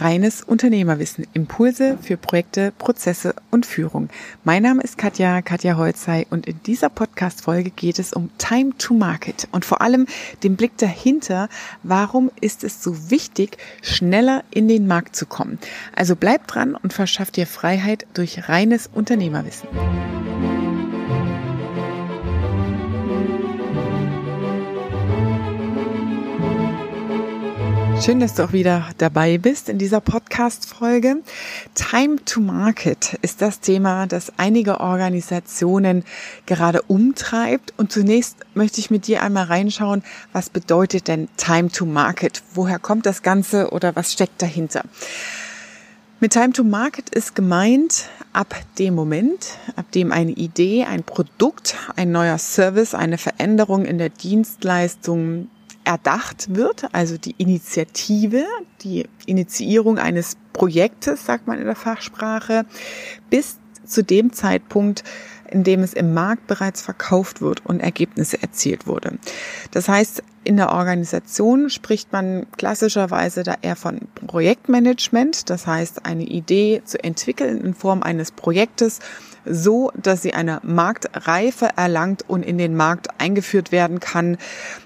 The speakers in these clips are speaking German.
Reines Unternehmerwissen. Impulse für Projekte, Prozesse und Führung. Mein Name ist Katja, Katja Holzei und in dieser Podcast-Folge geht es um Time to Market und vor allem den Blick dahinter, warum ist es so wichtig, schneller in den Markt zu kommen. Also bleib dran und verschaff dir Freiheit durch reines Unternehmerwissen. Schön, dass du auch wieder dabei bist in dieser Podcast-Folge. Time to Market ist das Thema, das einige Organisationen gerade umtreibt. Und zunächst möchte ich mit dir einmal reinschauen, was bedeutet denn Time to Market? Woher kommt das Ganze oder was steckt dahinter? Mit Time to Market ist gemeint, ab dem Moment, ab dem eine Idee, ein Produkt, ein neuer Service, eine Veränderung in der Dienstleistung erdacht wird, also die Initiative, die Initiierung eines Projektes, sagt man in der Fachsprache, bis zu dem Zeitpunkt, in dem es im Markt bereits verkauft wird und Ergebnisse erzielt wurde. Das heißt, in der Organisation spricht man klassischerweise da eher von Projektmanagement, das heißt eine Idee zu entwickeln in Form eines Projektes so, dass sie eine Marktreife erlangt und in den Markt eingeführt werden kann.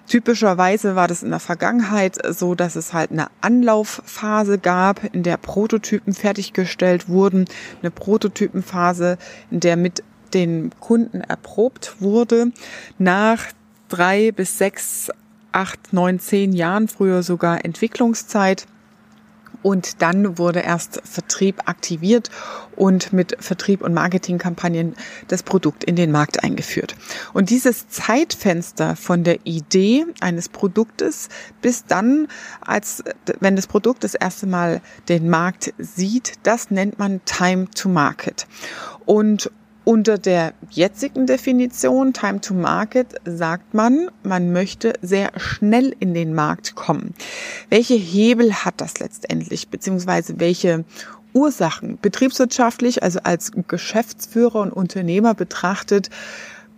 Typischerweise war das in der Vergangenheit so, dass es halt eine Anlaufphase gab, in der Prototypen fertiggestellt wurden, eine Prototypenphase, in der mit den Kunden erprobt wurde. Nach drei bis sechs, acht, neun, zehn Jahren, früher sogar Entwicklungszeit, und dann wurde erst Vertrieb aktiviert und mit Vertrieb und Marketingkampagnen das Produkt in den Markt eingeführt. Und dieses Zeitfenster von der Idee eines Produktes bis dann, als wenn das Produkt das erste Mal den Markt sieht, das nennt man Time to Market. Und unter der jetzigen Definition Time to Market sagt man, man möchte sehr schnell in den Markt kommen. Welche Hebel hat das letztendlich, beziehungsweise welche Ursachen betriebswirtschaftlich, also als Geschäftsführer und Unternehmer betrachtet,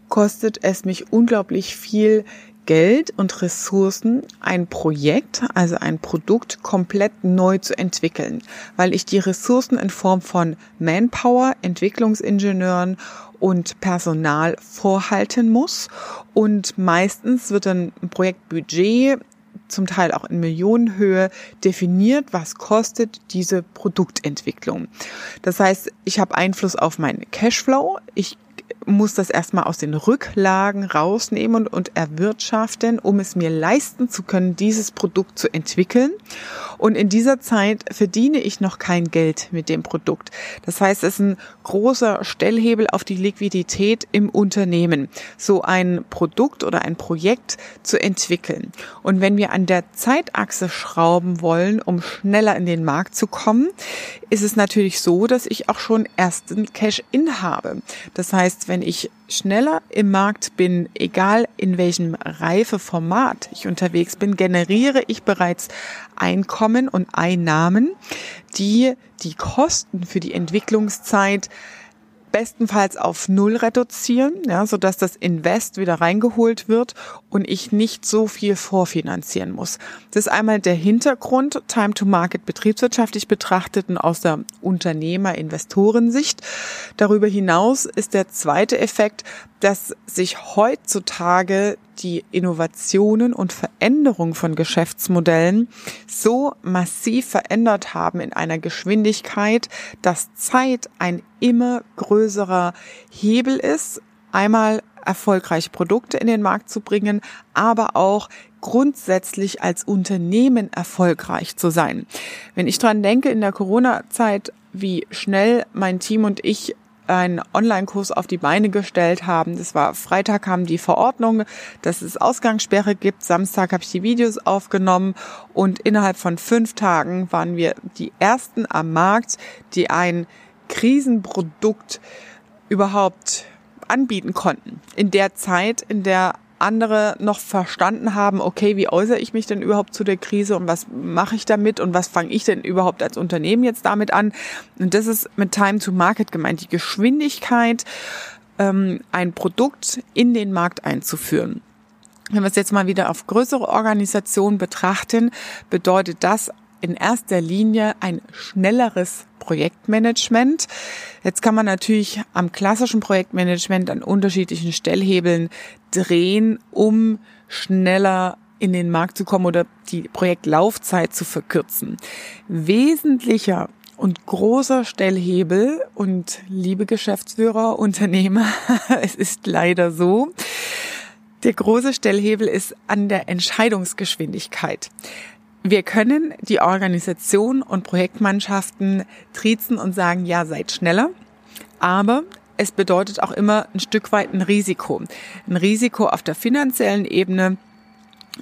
kostet es mich unglaublich viel Geld und Ressourcen, ein Projekt, also ein Produkt komplett neu zu entwickeln, weil ich die Ressourcen in Form von Manpower, Entwicklungsingenieuren und Personal vorhalten muss. Und meistens wird ein Projektbudget zum Teil auch in Millionenhöhe definiert, was kostet diese Produktentwicklung. Das heißt, ich habe Einfluss auf meinen Cashflow. Ich muss das erstmal aus den Rücklagen rausnehmen und erwirtschaften, um es mir leisten zu können, dieses Produkt zu entwickeln. Und in dieser Zeit verdiene ich noch kein Geld mit dem Produkt. Das heißt, es ist ein großer Stellhebel auf die Liquidität im Unternehmen, so ein Produkt oder ein Projekt zu entwickeln. Und wenn wir an der Zeitachse schrauben wollen, um schneller in den Markt zu kommen, ist es natürlich so, dass ich auch schon ersten Cash-in habe. Das heißt, wenn ich schneller im Markt bin, egal in welchem Reifeformat ich unterwegs bin, generiere ich bereits Einkommen und Einnahmen, die die Kosten für die Entwicklungszeit bestenfalls auf Null reduzieren, ja, so dass das Invest wieder reingeholt wird und ich nicht so viel vorfinanzieren muss. Das ist einmal der Hintergrund, Time to Market betriebswirtschaftlich betrachtet und aus der Unternehmer-Investorensicht. Darüber hinaus ist der zweite Effekt, dass sich heutzutage die Innovationen und Veränderung von Geschäftsmodellen so massiv verändert haben in einer Geschwindigkeit, dass Zeit ein immer größerer Hebel ist, einmal erfolgreiche Produkte in den Markt zu bringen, aber auch grundsätzlich als Unternehmen erfolgreich zu sein. Wenn ich dran denke, in der Corona-Zeit, wie schnell mein Team und ich einen Online-Kurs auf die Beine gestellt haben. Das war Freitag kam die Verordnung, dass es Ausgangssperre gibt. Samstag habe ich die Videos aufgenommen und innerhalb von fünf Tagen waren wir die ersten am Markt, die ein Krisenprodukt überhaupt anbieten konnten. In der Zeit, in der andere noch verstanden haben, okay, wie äußere ich mich denn überhaupt zu der Krise und was mache ich damit und was fange ich denn überhaupt als Unternehmen jetzt damit an? Und das ist mit Time to Market gemeint, die Geschwindigkeit, ähm, ein Produkt in den Markt einzuführen. Wenn wir es jetzt mal wieder auf größere Organisationen betrachten, bedeutet das in erster Linie ein schnelleres Projektmanagement. Jetzt kann man natürlich am klassischen Projektmanagement an unterschiedlichen Stellhebeln drehen, um schneller in den Markt zu kommen oder die Projektlaufzeit zu verkürzen. Wesentlicher und großer Stellhebel und liebe Geschäftsführer, Unternehmer, es ist leider so, der große Stellhebel ist an der Entscheidungsgeschwindigkeit. Wir können die Organisation und Projektmannschaften triezen und sagen, ja, seid schneller, aber es bedeutet auch immer ein Stück weit ein Risiko. Ein Risiko auf der finanziellen Ebene,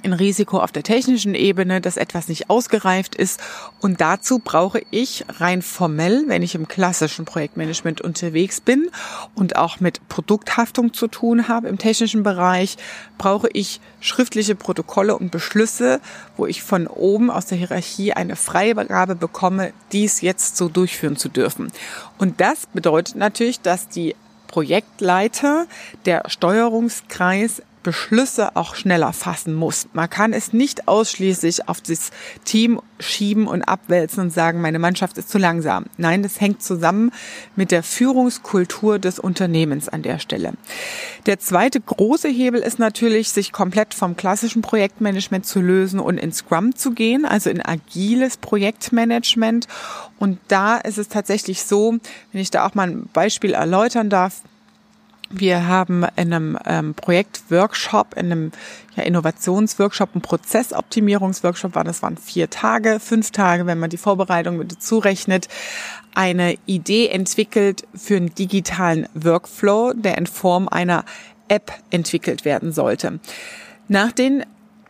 ein Risiko auf der technischen Ebene, dass etwas nicht ausgereift ist. Und dazu brauche ich rein formell, wenn ich im klassischen Projektmanagement unterwegs bin und auch mit Produkthaftung zu tun habe im technischen Bereich, brauche ich schriftliche Protokolle und Beschlüsse, wo ich von oben aus der Hierarchie eine Freigabe bekomme, dies jetzt so durchführen zu dürfen. Und das bedeutet natürlich, dass die Projektleiter, der Steuerungskreis Beschlüsse auch schneller fassen muss. Man kann es nicht ausschließlich auf das Team schieben und abwälzen und sagen, meine Mannschaft ist zu langsam. Nein, das hängt zusammen mit der Führungskultur des Unternehmens an der Stelle. Der zweite große Hebel ist natürlich, sich komplett vom klassischen Projektmanagement zu lösen und in Scrum zu gehen, also in agiles Projektmanagement. Und da ist es tatsächlich so, wenn ich da auch mal ein Beispiel erläutern darf, wir haben in einem ähm, Projektworkshop, in einem ja, Innovationsworkshop, ein Prozessoptimierungsworkshop war, das waren vier Tage, fünf Tage, wenn man die Vorbereitung mit dazu rechnet, eine Idee entwickelt für einen digitalen Workflow, der in Form einer App entwickelt werden sollte. Nach den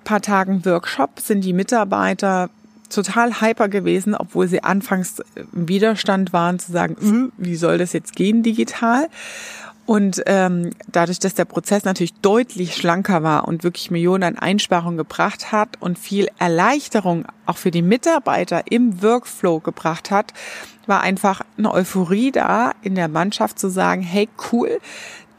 paar Tagen Workshop sind die Mitarbeiter total hyper gewesen, obwohl sie anfangs im Widerstand waren zu sagen, hm, wie soll das jetzt gehen digital? Und ähm, dadurch, dass der Prozess natürlich deutlich schlanker war und wirklich Millionen an Einsparungen gebracht hat und viel Erleichterung auch für die Mitarbeiter im Workflow gebracht hat, war einfach eine Euphorie da in der Mannschaft zu sagen, hey cool,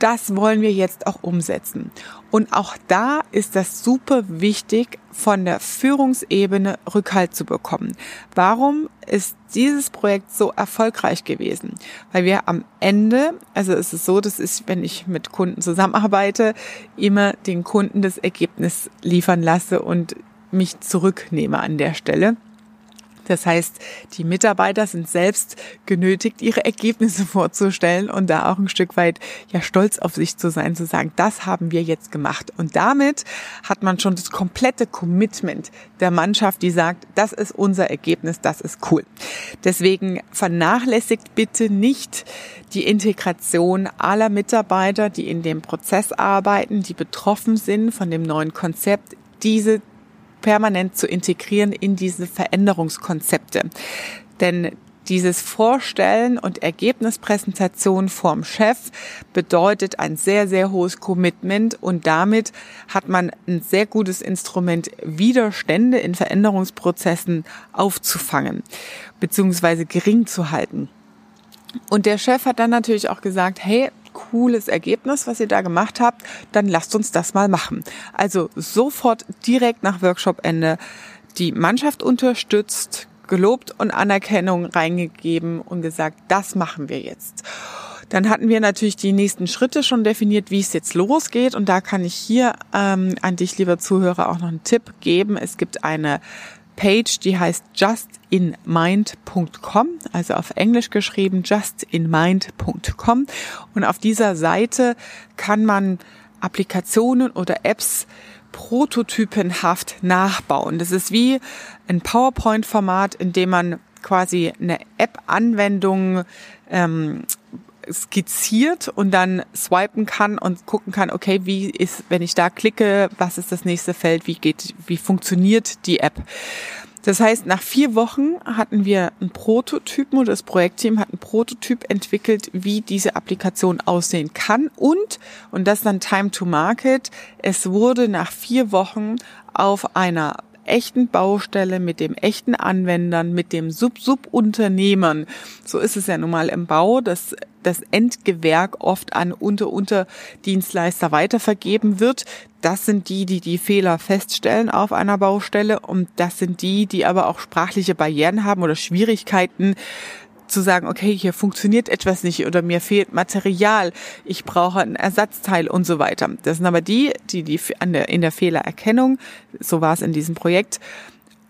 das wollen wir jetzt auch umsetzen. Und auch da ist das super wichtig, von der Führungsebene Rückhalt zu bekommen. Warum ist dieses Projekt so erfolgreich gewesen? Weil wir am Ende, also es ist so, das ist, wenn ich mit Kunden zusammenarbeite, immer den Kunden das Ergebnis liefern lasse und mich zurücknehme an der Stelle. Das heißt, die Mitarbeiter sind selbst genötigt, ihre Ergebnisse vorzustellen und da auch ein Stück weit ja stolz auf sich zu sein, zu sagen, das haben wir jetzt gemacht. Und damit hat man schon das komplette Commitment der Mannschaft, die sagt, das ist unser Ergebnis, das ist cool. Deswegen vernachlässigt bitte nicht die Integration aller Mitarbeiter, die in dem Prozess arbeiten, die betroffen sind von dem neuen Konzept, diese permanent zu integrieren in diese Veränderungskonzepte. Denn dieses Vorstellen und Ergebnispräsentation vorm Chef bedeutet ein sehr, sehr hohes Commitment und damit hat man ein sehr gutes Instrument, Widerstände in Veränderungsprozessen aufzufangen bzw. gering zu halten. Und der Chef hat dann natürlich auch gesagt, hey, cooles Ergebnis, was ihr da gemacht habt, dann lasst uns das mal machen. Also sofort direkt nach Workshopende die Mannschaft unterstützt, gelobt und Anerkennung reingegeben und gesagt, das machen wir jetzt. Dann hatten wir natürlich die nächsten Schritte schon definiert, wie es jetzt losgeht. Und da kann ich hier ähm, an dich, lieber Zuhörer, auch noch einen Tipp geben. Es gibt eine Page, die heißt justinmind.com, also auf Englisch geschrieben justinmind.com. Und auf dieser Seite kann man Applikationen oder Apps prototypenhaft nachbauen. Das ist wie ein PowerPoint-Format, in dem man quasi eine App-Anwendung ähm, skizziert und dann swipen kann und gucken kann, okay, wie ist, wenn ich da klicke, was ist das nächste Feld, wie geht, wie funktioniert die App? Das heißt, nach vier Wochen hatten wir einen Prototypen oder das Projektteam hat einen Prototyp entwickelt, wie diese Applikation aussehen kann und, und das dann Time to Market, es wurde nach vier Wochen auf einer echten Baustelle, mit dem echten Anwendern, mit dem Sub-Sub-Unternehmern. So ist es ja nun mal im Bau, dass das Endgewerk oft an Unter-Unterdienstleister weitervergeben wird. Das sind die, die die Fehler feststellen auf einer Baustelle und das sind die, die aber auch sprachliche Barrieren haben oder Schwierigkeiten zu sagen, okay, hier funktioniert etwas nicht oder mir fehlt Material, ich brauche ein Ersatzteil und so weiter. Das sind aber die, die, die an der, in der Fehlererkennung, so war es in diesem Projekt,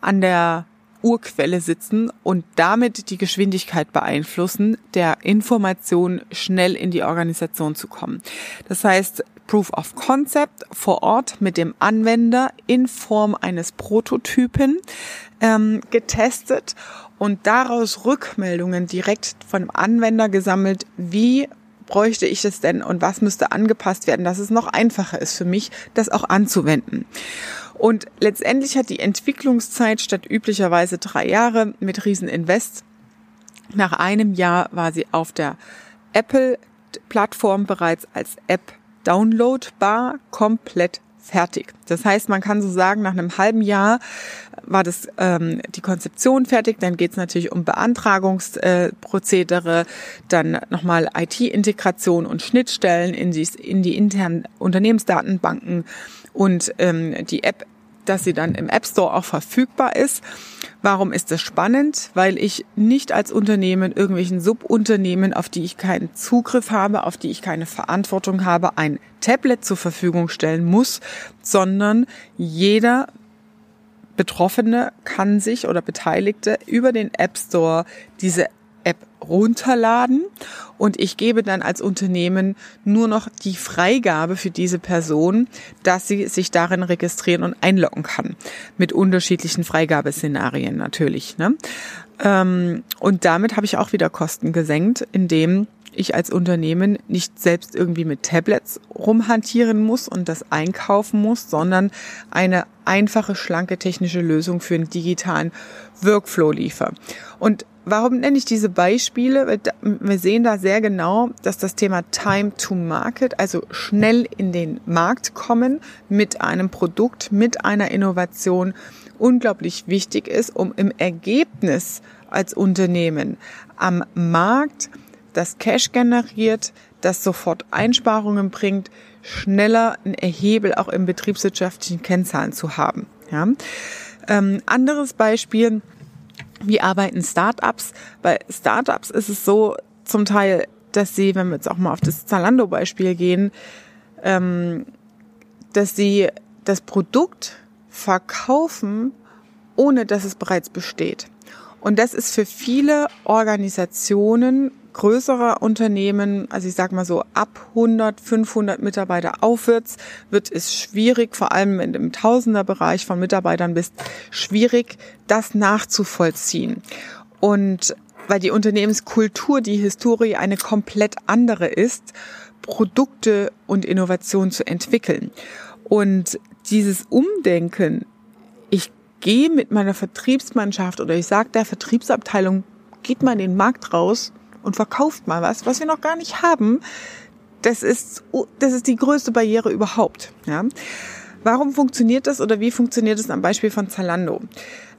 an der Urquelle sitzen und damit die Geschwindigkeit beeinflussen, der Information schnell in die Organisation zu kommen. Das heißt, Proof of Concept vor Ort mit dem Anwender in Form eines Prototypen ähm, getestet und daraus Rückmeldungen direkt vom Anwender gesammelt, wie bräuchte ich es denn und was müsste angepasst werden, dass es noch einfacher ist für mich, das auch anzuwenden. Und letztendlich hat die Entwicklungszeit statt üblicherweise drei Jahre mit Rieseninvest. Nach einem Jahr war sie auf der Apple-Plattform bereits als App downloadbar, komplett fertig. Das heißt, man kann so sagen, nach einem halben Jahr war das ähm, die Konzeption fertig. Dann geht es natürlich um Beantragungsprozedere, äh, dann nochmal IT-Integration und Schnittstellen in die, in die internen Unternehmensdatenbanken und ähm, die App dass sie dann im App Store auch verfügbar ist. Warum ist das spannend? Weil ich nicht als Unternehmen irgendwelchen Subunternehmen, auf die ich keinen Zugriff habe, auf die ich keine Verantwortung habe, ein Tablet zur Verfügung stellen muss, sondern jeder Betroffene kann sich oder Beteiligte über den App Store diese App runterladen und ich gebe dann als Unternehmen nur noch die Freigabe für diese Person, dass sie sich darin registrieren und einloggen kann. Mit unterschiedlichen Freigabeszenarien natürlich. Ne? Ähm, und damit habe ich auch wieder Kosten gesenkt, indem ich als Unternehmen nicht selbst irgendwie mit Tablets rumhantieren muss und das einkaufen muss, sondern eine einfache, schlanke technische Lösung für einen digitalen Workflow liefere. Und Warum nenne ich diese Beispiele? Wir sehen da sehr genau, dass das Thema Time to Market, also schnell in den Markt kommen mit einem Produkt, mit einer Innovation, unglaublich wichtig ist, um im Ergebnis als Unternehmen am Markt das Cash generiert, das sofort Einsparungen bringt, schneller ein Erhebel auch im betriebswirtschaftlichen Kennzahlen zu haben. Ja. Ähm, anderes Beispiel, wie arbeiten Startups? Bei Startups ist es so zum Teil, dass sie, wenn wir jetzt auch mal auf das Zalando-Beispiel gehen, ähm, dass sie das Produkt verkaufen, ohne dass es bereits besteht. Und das ist für viele Organisationen größerer Unternehmen, also ich sag mal so ab 100, 500 Mitarbeiter aufwärts, wird es schwierig, vor allem in dem Tausenderbereich von Mitarbeitern bist, schwierig, das nachzuvollziehen. Und weil die Unternehmenskultur, die Historie eine komplett andere ist, Produkte und Innovation zu entwickeln. Und dieses Umdenken, ich gehe mit meiner Vertriebsmannschaft oder ich sage der Vertriebsabteilung, geht mal in den Markt raus und verkauft mal was, was wir noch gar nicht haben. Das ist, das ist die größte Barriere überhaupt. Ja? Warum funktioniert das oder wie funktioniert es am Beispiel von Zalando?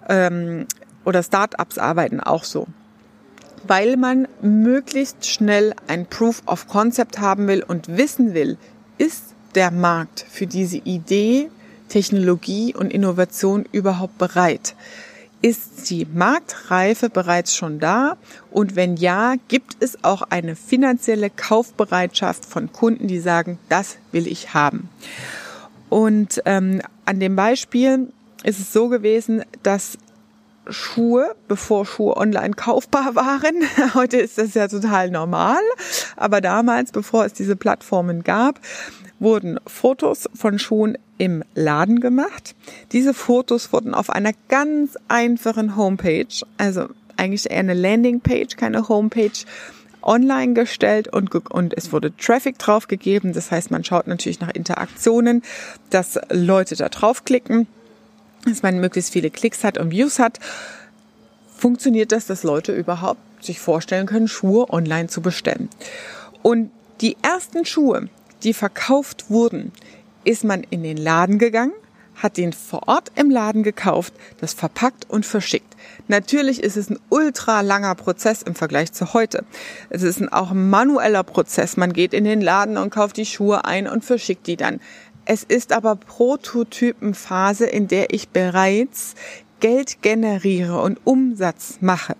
Ähm, oder Startups arbeiten auch so. Weil man möglichst schnell ein Proof of Concept haben will und wissen will, ist der Markt für diese Idee, Technologie und Innovation überhaupt bereit? Ist die Marktreife bereits schon da? Und wenn ja, gibt es auch eine finanzielle Kaufbereitschaft von Kunden, die sagen, das will ich haben? Und ähm, an dem Beispiel ist es so gewesen, dass Schuhe, bevor Schuhe online kaufbar waren. Heute ist das ja total normal. Aber damals, bevor es diese Plattformen gab, wurden Fotos von Schuhen im Laden gemacht. Diese Fotos wurden auf einer ganz einfachen Homepage, also eigentlich eher eine Landingpage, keine Homepage, online gestellt und, und es wurde Traffic draufgegeben. Das heißt, man schaut natürlich nach Interaktionen, dass Leute da draufklicken, dass man möglichst viele Klicks hat und Views hat. Funktioniert das, dass Leute überhaupt sich vorstellen können, Schuhe online zu bestellen? Und die ersten Schuhe, die verkauft wurden, ist man in den Laden gegangen, hat den vor Ort im Laden gekauft, das verpackt und verschickt. Natürlich ist es ein ultra langer Prozess im Vergleich zu heute. Es ist auch ein manueller Prozess. Man geht in den Laden und kauft die Schuhe ein und verschickt die dann. Es ist aber Prototypenphase, in der ich bereits Geld generiere und Umsatz mache.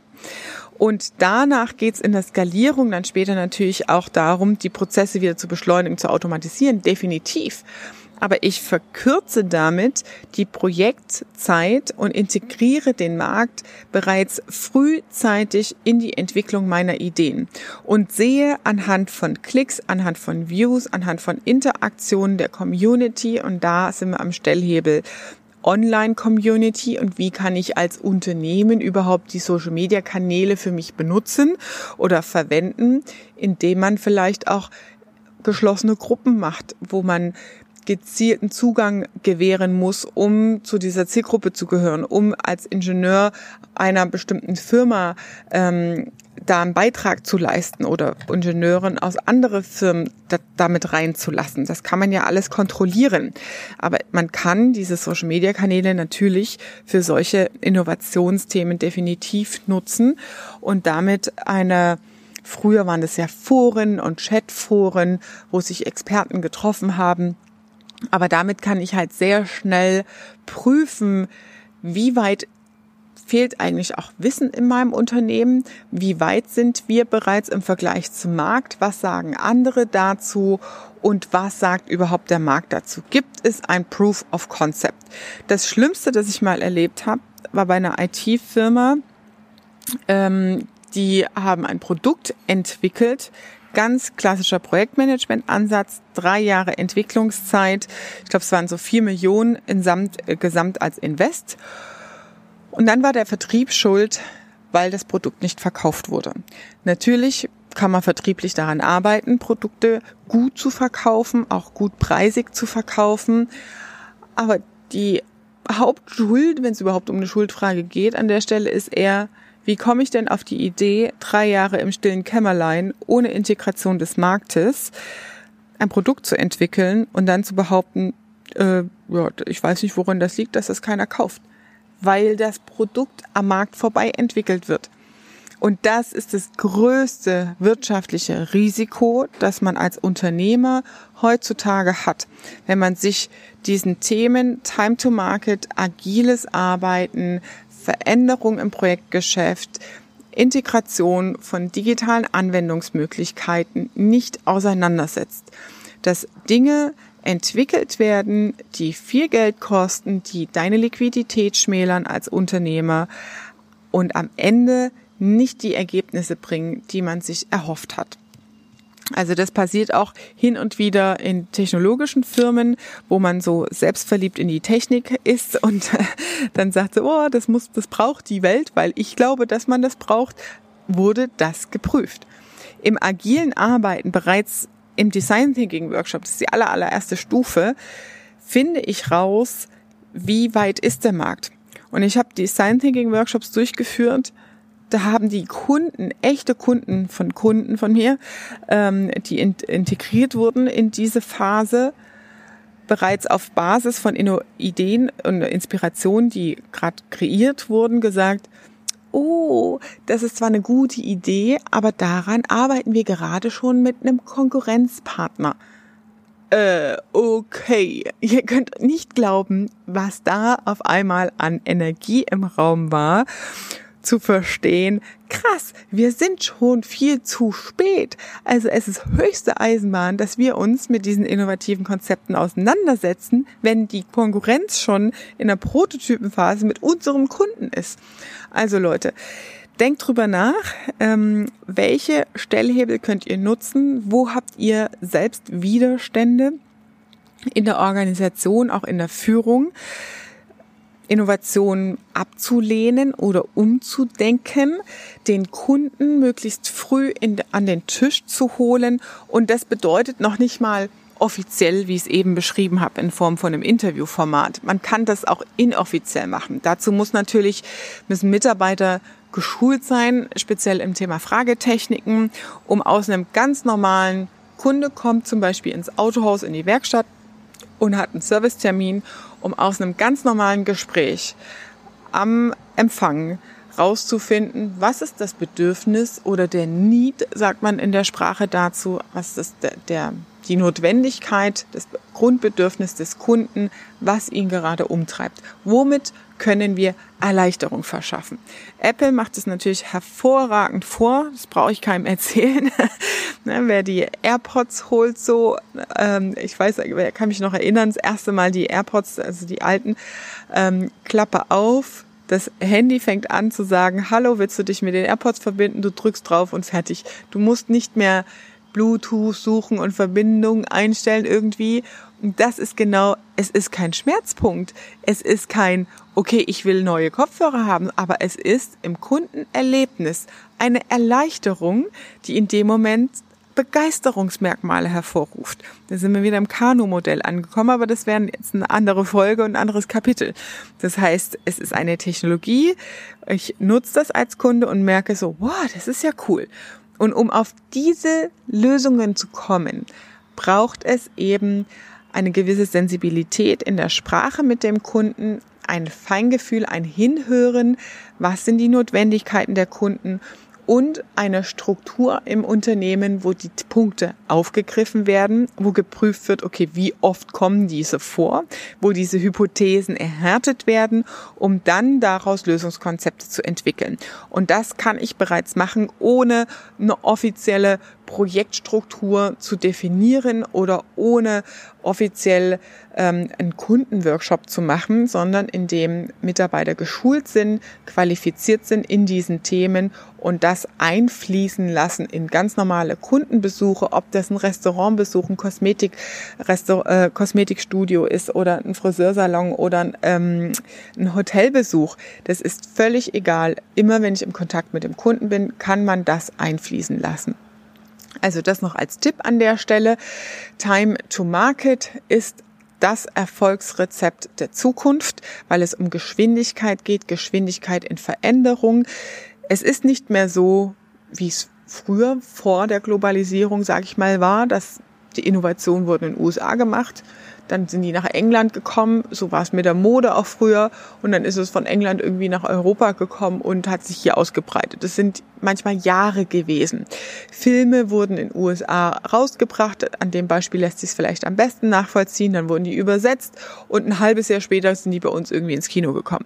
Und danach geht's in der Skalierung dann später natürlich auch darum, die Prozesse wieder zu beschleunigen, zu automatisieren, definitiv. Aber ich verkürze damit die Projektzeit und integriere den Markt bereits frühzeitig in die Entwicklung meiner Ideen und sehe anhand von Klicks, anhand von Views, anhand von Interaktionen der Community und da sind wir am Stellhebel Online-Community und wie kann ich als Unternehmen überhaupt die Social-Media-Kanäle für mich benutzen oder verwenden, indem man vielleicht auch geschlossene Gruppen macht, wo man gezielten Zugang gewähren muss, um zu dieser Zielgruppe zu gehören, um als Ingenieur einer bestimmten Firma ähm, da einen Beitrag zu leisten oder Ingenieuren aus andere Firmen da, damit reinzulassen. Das kann man ja alles kontrollieren. Aber man kann diese Social-Media-Kanäle natürlich für solche Innovationsthemen definitiv nutzen und damit eine Früher waren es ja Foren und Chatforen, wo sich Experten getroffen haben. Aber damit kann ich halt sehr schnell prüfen, wie weit fehlt eigentlich auch Wissen in meinem Unternehmen? Wie weit sind wir bereits im Vergleich zum Markt? Was sagen andere dazu? Und was sagt überhaupt der Markt dazu? Gibt es ein Proof of Concept? Das Schlimmste, das ich mal erlebt habe, war bei einer IT-Firma. Ähm, die haben ein Produkt entwickelt, ganz klassischer Projektmanagement-Ansatz, drei Jahre Entwicklungszeit. Ich glaube, es waren so vier Millionen insamt, äh, gesamt als Invest. Und dann war der Vertrieb schuld, weil das Produkt nicht verkauft wurde. Natürlich kann man vertrieblich daran arbeiten, Produkte gut zu verkaufen, auch gut preisig zu verkaufen. Aber die Hauptschuld, wenn es überhaupt um eine Schuldfrage geht, an der Stelle ist eher, wie komme ich denn auf die Idee, drei Jahre im stillen Kämmerlein ohne Integration des Marktes ein Produkt zu entwickeln und dann zu behaupten, äh, ja, ich weiß nicht, woran das liegt, dass das keiner kauft weil das Produkt am Markt vorbei entwickelt wird. Und das ist das größte wirtschaftliche Risiko, das man als Unternehmer heutzutage hat, wenn man sich diesen Themen Time to Market, agiles Arbeiten, Veränderung im Projektgeschäft, Integration von digitalen Anwendungsmöglichkeiten nicht auseinandersetzt. Dass Dinge entwickelt werden, die viel Geld kosten, die deine Liquidität schmälern als Unternehmer und am Ende nicht die Ergebnisse bringen, die man sich erhofft hat. Also das passiert auch hin und wieder in technologischen Firmen, wo man so selbstverliebt in die Technik ist und dann sagt so, oh, das muss, das braucht die Welt, weil ich glaube, dass man das braucht, wurde das geprüft. Im agilen Arbeiten bereits im Design Thinking Workshop, das ist die aller, allererste Stufe, finde ich raus, wie weit ist der Markt. Und ich habe Design Thinking Workshops durchgeführt. Da haben die Kunden, echte Kunden von Kunden von mir, ähm, die in, integriert wurden in diese Phase, bereits auf Basis von Ideen und Inspirationen, die gerade kreiert wurden, gesagt, oh, das ist zwar eine gute Idee, aber daran arbeiten wir gerade schon mit einem Konkurrenzpartner. Äh, okay. Ihr könnt nicht glauben, was da auf einmal an Energie im Raum war zu verstehen, krass, wir sind schon viel zu spät. Also es ist höchste Eisenbahn, dass wir uns mit diesen innovativen Konzepten auseinandersetzen, wenn die Konkurrenz schon in der Prototypenphase mit unserem Kunden ist. Also Leute, denkt drüber nach, ähm, welche Stellhebel könnt ihr nutzen, wo habt ihr selbst Widerstände in der Organisation, auch in der Führung. Innovationen abzulehnen oder umzudenken, den Kunden möglichst früh in, an den Tisch zu holen. Und das bedeutet noch nicht mal offiziell, wie ich es eben beschrieben habe, in Form von einem Interviewformat. Man kann das auch inoffiziell machen. Dazu muss natürlich, müssen Mitarbeiter geschult sein, speziell im Thema Fragetechniken, um aus einem ganz normalen Kunde kommt zum Beispiel ins Autohaus, in die Werkstatt und hat einen Servicetermin um aus einem ganz normalen Gespräch am Empfang rauszufinden, was ist das Bedürfnis oder der Need, sagt man in der Sprache dazu, was ist der, der die Notwendigkeit, das Grundbedürfnis des Kunden, was ihn gerade umtreibt. Womit können wir Erleichterung verschaffen? Apple macht es natürlich hervorragend vor, das brauche ich keinem erzählen. ne, wer die AirPods holt, so, ähm, ich weiß, wer kann mich noch erinnern, das erste Mal die AirPods, also die alten, ähm, Klappe auf, das Handy fängt an zu sagen, hallo, willst du dich mit den AirPods verbinden? Du drückst drauf und fertig. Du musst nicht mehr Bluetooth suchen und Verbindungen einstellen irgendwie. Und das ist genau, es ist kein Schmerzpunkt. Es ist kein, okay, ich will neue Kopfhörer haben, aber es ist im Kundenerlebnis eine Erleichterung, die in dem Moment Begeisterungsmerkmale hervorruft. Da sind wir wieder im Kanu-Modell angekommen, aber das wäre jetzt eine andere Folge und ein anderes Kapitel. Das heißt, es ist eine Technologie, ich nutze das als Kunde und merke so, wow, das ist ja cool. Und um auf diese Lösungen zu kommen, braucht es eben eine gewisse Sensibilität in der Sprache mit dem Kunden, ein Feingefühl, ein Hinhören, was sind die Notwendigkeiten der Kunden und eine Struktur im Unternehmen, wo die Punkte aufgegriffen werden, wo geprüft wird, okay, wie oft kommen diese vor, wo diese Hypothesen erhärtet werden, um dann daraus Lösungskonzepte zu entwickeln. Und das kann ich bereits machen, ohne eine offizielle Projektstruktur zu definieren oder ohne offiziell ähm, einen Kundenworkshop zu machen, sondern indem Mitarbeiter geschult sind, qualifiziert sind in diesen Themen und das einfließen lassen in ganz normale Kundenbesuche, ob das ein Restaurantbesuch, ein Kosmetik, Restaur äh, Kosmetikstudio ist oder ein Friseursalon oder ein, ähm, ein Hotelbesuch. Das ist völlig egal. Immer wenn ich im Kontakt mit dem Kunden bin, kann man das einfließen lassen. Also das noch als Tipp an der Stelle. Time to Market ist das Erfolgsrezept der Zukunft, weil es um Geschwindigkeit geht, Geschwindigkeit in Veränderung. Es ist nicht mehr so, wie es früher vor der Globalisierung, sage ich mal, war, dass die Innovationen wurden in den USA gemacht dann sind die nach England gekommen, so war es mit der Mode auch früher. Und dann ist es von England irgendwie nach Europa gekommen und hat sich hier ausgebreitet. Das sind manchmal Jahre gewesen. Filme wurden in USA rausgebracht. An dem Beispiel lässt sich es vielleicht am besten nachvollziehen. Dann wurden die übersetzt und ein halbes Jahr später sind die bei uns irgendwie ins Kino gekommen.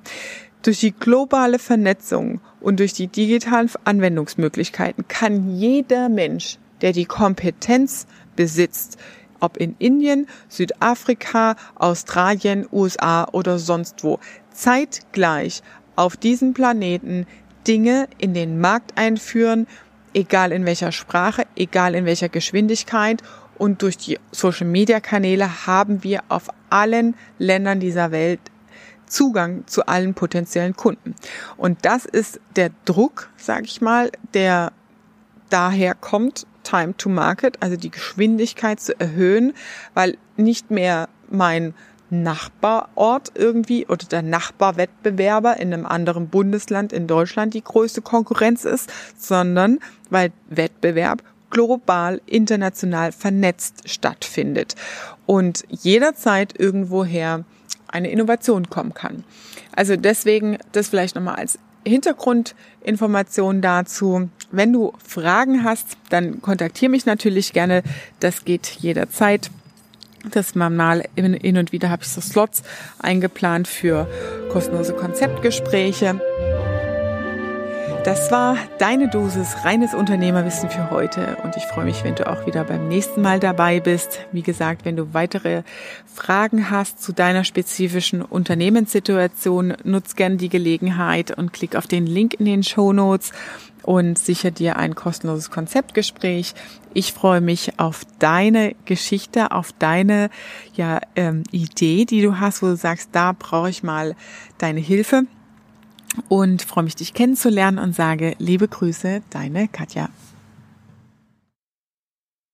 Durch die globale Vernetzung und durch die digitalen Anwendungsmöglichkeiten kann jeder Mensch, der die Kompetenz besitzt, ob in Indien, Südafrika, Australien, USA oder sonst wo, zeitgleich auf diesem Planeten Dinge in den Markt einführen, egal in welcher Sprache, egal in welcher Geschwindigkeit. Und durch die Social-Media-Kanäle haben wir auf allen Ländern dieser Welt Zugang zu allen potenziellen Kunden. Und das ist der Druck, sage ich mal, der daher kommt Time to Market, also die Geschwindigkeit zu erhöhen, weil nicht mehr mein Nachbarort irgendwie oder der Nachbarwettbewerber in einem anderen Bundesland in Deutschland die größte Konkurrenz ist, sondern weil Wettbewerb global, international vernetzt stattfindet und jederzeit irgendwoher eine Innovation kommen kann. Also deswegen das vielleicht nochmal als Hintergrundinformationen dazu. Wenn du Fragen hast, dann kontaktiere mich natürlich gerne. Das geht jederzeit. Das mal hin und wieder habe ich so Slots eingeplant für kostenlose Konzeptgespräche. Das war deine Dosis reines Unternehmerwissen für heute und ich freue mich, wenn du auch wieder beim nächsten Mal dabei bist. Wie gesagt, wenn du weitere Fragen hast zu deiner spezifischen Unternehmenssituation, nutz gern die Gelegenheit und klick auf den Link in den Show Notes und sicher dir ein kostenloses Konzeptgespräch. Ich freue mich auf deine Geschichte, auf deine ja, ähm, Idee, die du hast, wo du sagst, da brauche ich mal deine Hilfe und freue mich, dich kennenzulernen und sage liebe Grüße, deine Katja.